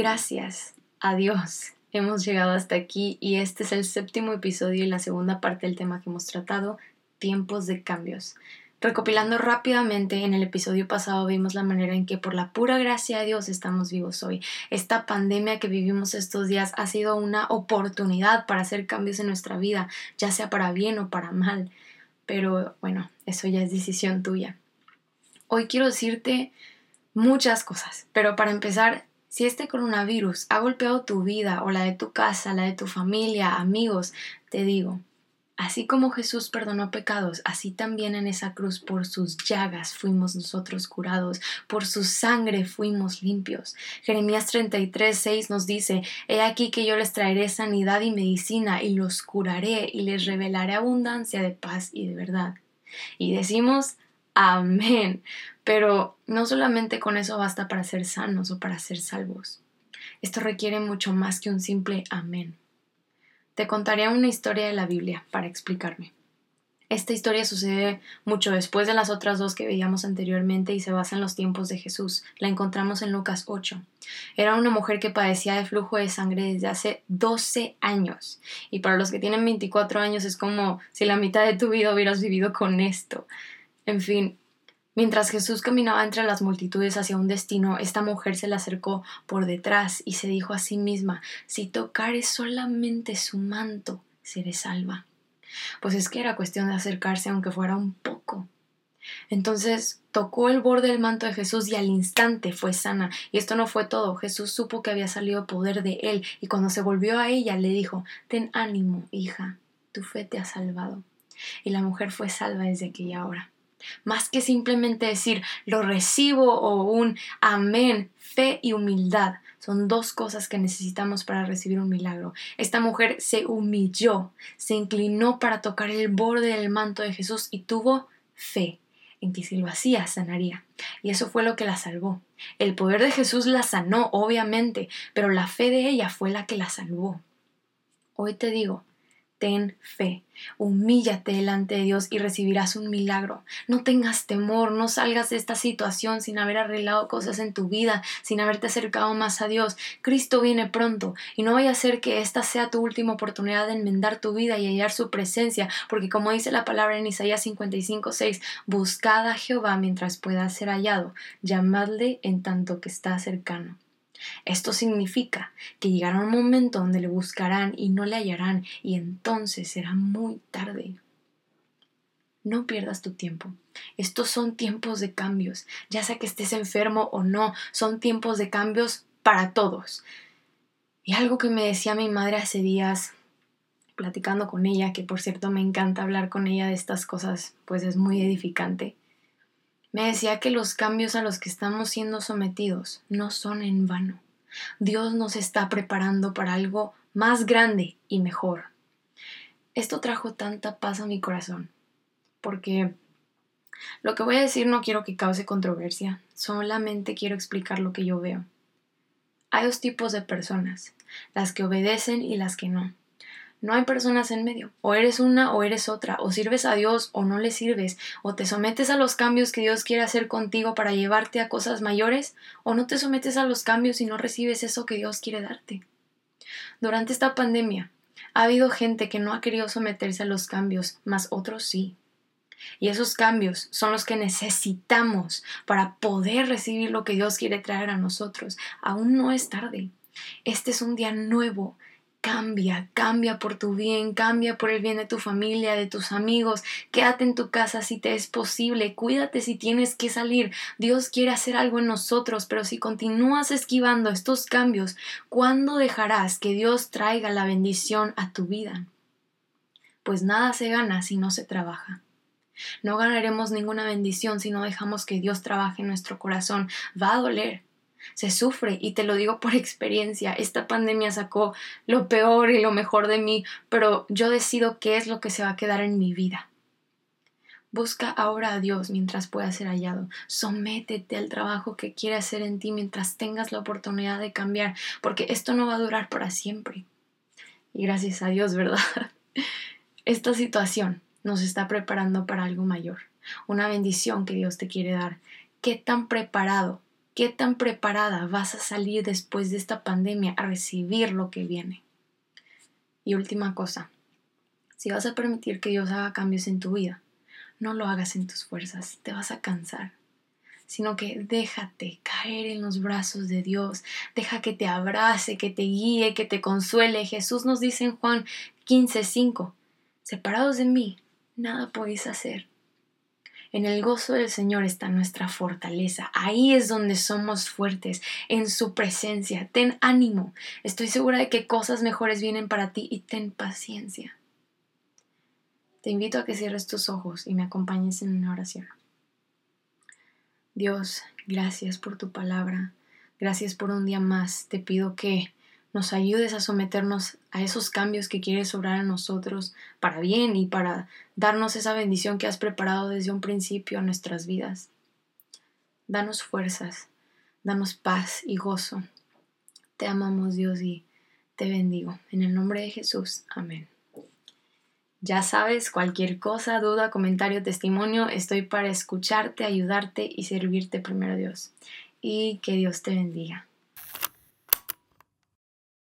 Gracias a Dios hemos llegado hasta aquí y este es el séptimo episodio y la segunda parte del tema que hemos tratado, tiempos de cambios. Recopilando rápidamente, en el episodio pasado vimos la manera en que por la pura gracia de Dios estamos vivos hoy. Esta pandemia que vivimos estos días ha sido una oportunidad para hacer cambios en nuestra vida, ya sea para bien o para mal. Pero bueno, eso ya es decisión tuya. Hoy quiero decirte muchas cosas, pero para empezar, si este coronavirus ha golpeado tu vida o la de tu casa, la de tu familia, amigos, te digo, así como Jesús perdonó pecados, así también en esa cruz por sus llagas fuimos nosotros curados, por su sangre fuimos limpios. Jeremías 33, 6 nos dice, He aquí que yo les traeré sanidad y medicina y los curaré y les revelaré abundancia de paz y de verdad. Y decimos, Amén. Pero no solamente con eso basta para ser sanos o para ser salvos. Esto requiere mucho más que un simple amén. Te contaré una historia de la Biblia para explicarme. Esta historia sucede mucho después de las otras dos que veíamos anteriormente y se basa en los tiempos de Jesús. La encontramos en Lucas 8. Era una mujer que padecía de flujo de sangre desde hace 12 años. Y para los que tienen 24 años es como si la mitad de tu vida hubieras vivido con esto. En fin, mientras Jesús caminaba entre las multitudes hacia un destino, esta mujer se le acercó por detrás y se dijo a sí misma, si tocares solamente su manto, seré salva. Pues es que era cuestión de acercarse aunque fuera un poco. Entonces tocó el borde del manto de Jesús y al instante fue sana. Y esto no fue todo. Jesús supo que había salido poder de él y cuando se volvió a ella le dijo, Ten ánimo, hija, tu fe te ha salvado. Y la mujer fue salva desde aquella hora. Más que simplemente decir lo recibo o un amén, fe y humildad son dos cosas que necesitamos para recibir un milagro. Esta mujer se humilló, se inclinó para tocar el borde del manto de Jesús y tuvo fe en que si lo hacía sanaría. Y eso fue lo que la salvó. El poder de Jesús la sanó, obviamente, pero la fe de ella fue la que la salvó. Hoy te digo, ten fe, humíllate delante de Dios y recibirás un milagro. No tengas temor, no salgas de esta situación sin haber arreglado cosas en tu vida, sin haberte acercado más a Dios. Cristo viene pronto y no vaya a ser que esta sea tu última oportunidad de enmendar tu vida y hallar su presencia, porque como dice la palabra en Isaías 55, 6, buscad a Jehová mientras pueda ser hallado, llamadle en tanto que está cercano. Esto significa que llegará un momento donde le buscarán y no le hallarán y entonces será muy tarde. No pierdas tu tiempo. Estos son tiempos de cambios, ya sea que estés enfermo o no, son tiempos de cambios para todos. Y algo que me decía mi madre hace días, platicando con ella, que por cierto me encanta hablar con ella de estas cosas, pues es muy edificante. Me decía que los cambios a los que estamos siendo sometidos no son en vano. Dios nos está preparando para algo más grande y mejor. Esto trajo tanta paz a mi corazón, porque lo que voy a decir no quiero que cause controversia, solamente quiero explicar lo que yo veo. Hay dos tipos de personas, las que obedecen y las que no. No hay personas en medio. O eres una o eres otra. O sirves a Dios o no le sirves. O te sometes a los cambios que Dios quiere hacer contigo para llevarte a cosas mayores. O no te sometes a los cambios y no recibes eso que Dios quiere darte. Durante esta pandemia ha habido gente que no ha querido someterse a los cambios, mas otros sí. Y esos cambios son los que necesitamos para poder recibir lo que Dios quiere traer a nosotros. Aún no es tarde. Este es un día nuevo Cambia, cambia por tu bien, cambia por el bien de tu familia, de tus amigos. Quédate en tu casa si te es posible, cuídate si tienes que salir. Dios quiere hacer algo en nosotros, pero si continúas esquivando estos cambios, ¿cuándo dejarás que Dios traiga la bendición a tu vida? Pues nada se gana si no se trabaja. No ganaremos ninguna bendición si no dejamos que Dios trabaje en nuestro corazón. Va a doler, se sufre y te lo digo por experiencia. Esta pandemia sacó lo peor y lo mejor de mí, pero yo decido qué es lo que se va a quedar en mi vida. Busca ahora a Dios mientras pueda ser hallado. Sométete al trabajo que quiere hacer en ti mientras tengas la oportunidad de cambiar, porque esto no va a durar para siempre. Y gracias a Dios, ¿verdad? Esta situación nos está preparando para algo mayor, una bendición que Dios te quiere dar. ¿Qué tan preparado qué tan preparada vas a salir después de esta pandemia a recibir lo que viene. Y última cosa, si vas a permitir que Dios haga cambios en tu vida, no lo hagas en tus fuerzas, te vas a cansar, sino que déjate caer en los brazos de Dios, deja que te abrace, que te guíe, que te consuele. Jesús nos dice en Juan 15:5, separados de mí, nada podéis hacer. En el gozo del Señor está nuestra fortaleza. Ahí es donde somos fuertes, en su presencia. Ten ánimo. Estoy segura de que cosas mejores vienen para ti y ten paciencia. Te invito a que cierres tus ojos y me acompañes en una oración. Dios, gracias por tu palabra. Gracias por un día más. Te pido que nos ayudes a someternos a esos cambios que quieres obrar en nosotros para bien y para darnos esa bendición que has preparado desde un principio a nuestras vidas. Danos fuerzas, danos paz y gozo. Te amamos Dios y te bendigo. En el nombre de Jesús. Amén. Ya sabes, cualquier cosa, duda, comentario, testimonio, estoy para escucharte, ayudarte y servirte primero Dios. Y que Dios te bendiga.